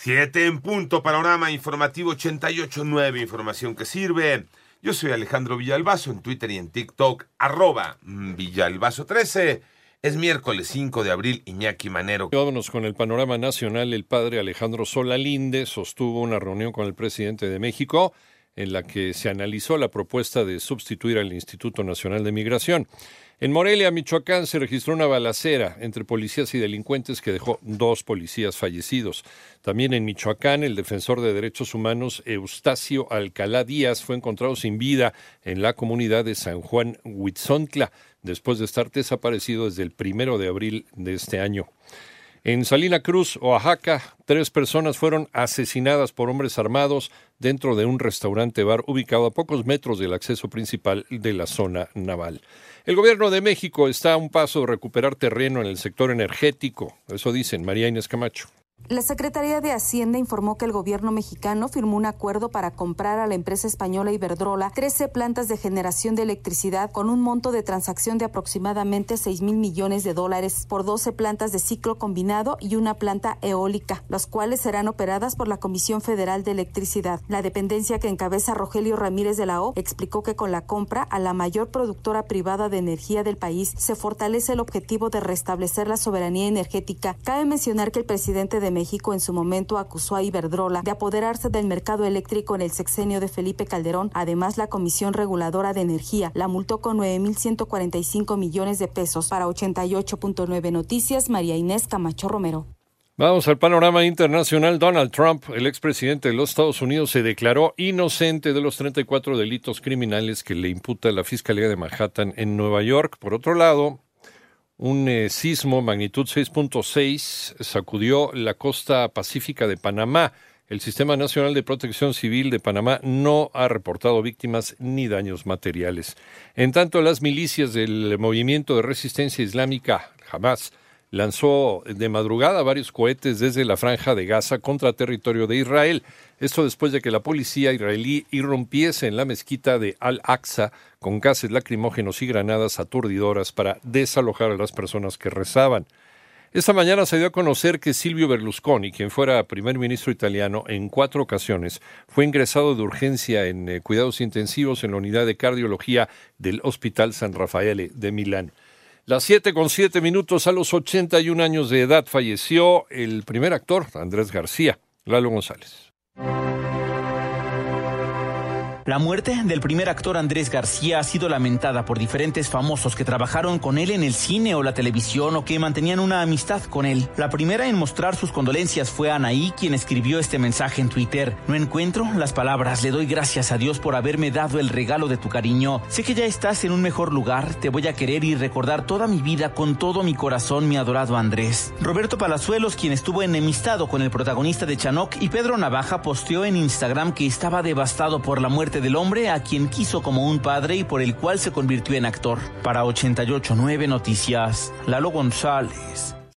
Siete en punto, panorama informativo 88.9, información que sirve. Yo soy Alejandro Villalbazo en Twitter y en TikTok, arroba Villalbazo13. Es miércoles 5 de abril, Iñaki Manero. Vámonos con el panorama nacional. El padre Alejandro Solalinde sostuvo una reunión con el presidente de México en la que se analizó la propuesta de sustituir al Instituto Nacional de Migración. En Morelia, Michoacán, se registró una balacera entre policías y delincuentes que dejó dos policías fallecidos. También en Michoacán, el defensor de derechos humanos Eustacio Alcalá Díaz fue encontrado sin vida en la comunidad de San Juan Huitzontla, después de estar desaparecido desde el primero de abril de este año. En Salina Cruz, Oaxaca, tres personas fueron asesinadas por hombres armados dentro de un restaurante bar ubicado a pocos metros del acceso principal de la zona naval. El gobierno de México está a un paso de recuperar terreno en el sector energético, eso dicen María Inés Camacho. La Secretaría de Hacienda informó que el gobierno mexicano firmó un acuerdo para comprar a la empresa española Iberdrola 13 plantas de generación de electricidad con un monto de transacción de aproximadamente 6 mil millones de dólares por 12 plantas de ciclo combinado y una planta eólica, las cuales serán operadas por la Comisión Federal de Electricidad. La dependencia que encabeza Rogelio Ramírez de la O explicó que con la compra a la mayor productora privada de energía del país se fortalece el objetivo de restablecer la soberanía energética. Cabe mencionar que el presidente de México en su momento acusó a Iberdrola de apoderarse del mercado eléctrico en el sexenio de Felipe Calderón. Además, la Comisión Reguladora de Energía la multó con 9.145 millones de pesos. Para 88.9 Noticias, María Inés Camacho Romero. Vamos al panorama internacional. Donald Trump, el expresidente de los Estados Unidos, se declaró inocente de los 34 delitos criminales que le imputa la Fiscalía de Manhattan en Nueva York. Por otro lado, un eh, sismo magnitud 6.6 sacudió la costa pacífica de Panamá. El Sistema Nacional de Protección Civil de Panamá no ha reportado víctimas ni daños materiales. En tanto, las milicias del Movimiento de Resistencia Islámica, Hamas, lanzó de madrugada varios cohetes desde la franja de Gaza contra territorio de Israel. Esto después de que la policía israelí irrumpiese en la mezquita de Al-Aqsa con gases lacrimógenos y granadas aturdidoras para desalojar a las personas que rezaban. Esta mañana se dio a conocer que Silvio Berlusconi, quien fuera primer ministro italiano en cuatro ocasiones, fue ingresado de urgencia en eh, cuidados intensivos en la unidad de cardiología del Hospital San Rafaele de Milán. Las siete con siete minutos a los 81 años de edad falleció el primer actor, Andrés García, Lalo González. La muerte del primer actor Andrés García ha sido lamentada por diferentes famosos que trabajaron con él en el cine o la televisión o que mantenían una amistad con él. La primera en mostrar sus condolencias fue Anaí, quien escribió este mensaje en Twitter. No encuentro las palabras, le doy gracias a Dios por haberme dado el regalo de tu cariño. Sé que ya estás en un mejor lugar, te voy a querer y recordar toda mi vida con todo mi corazón, mi adorado Andrés. Roberto Palazuelos, quien estuvo enemistado con el protagonista de Chanoc, y Pedro Navaja posteó en Instagram que estaba devastado por la del hombre a quien quiso como un padre y por el cual se convirtió en actor. Para 889 Noticias, Lalo González.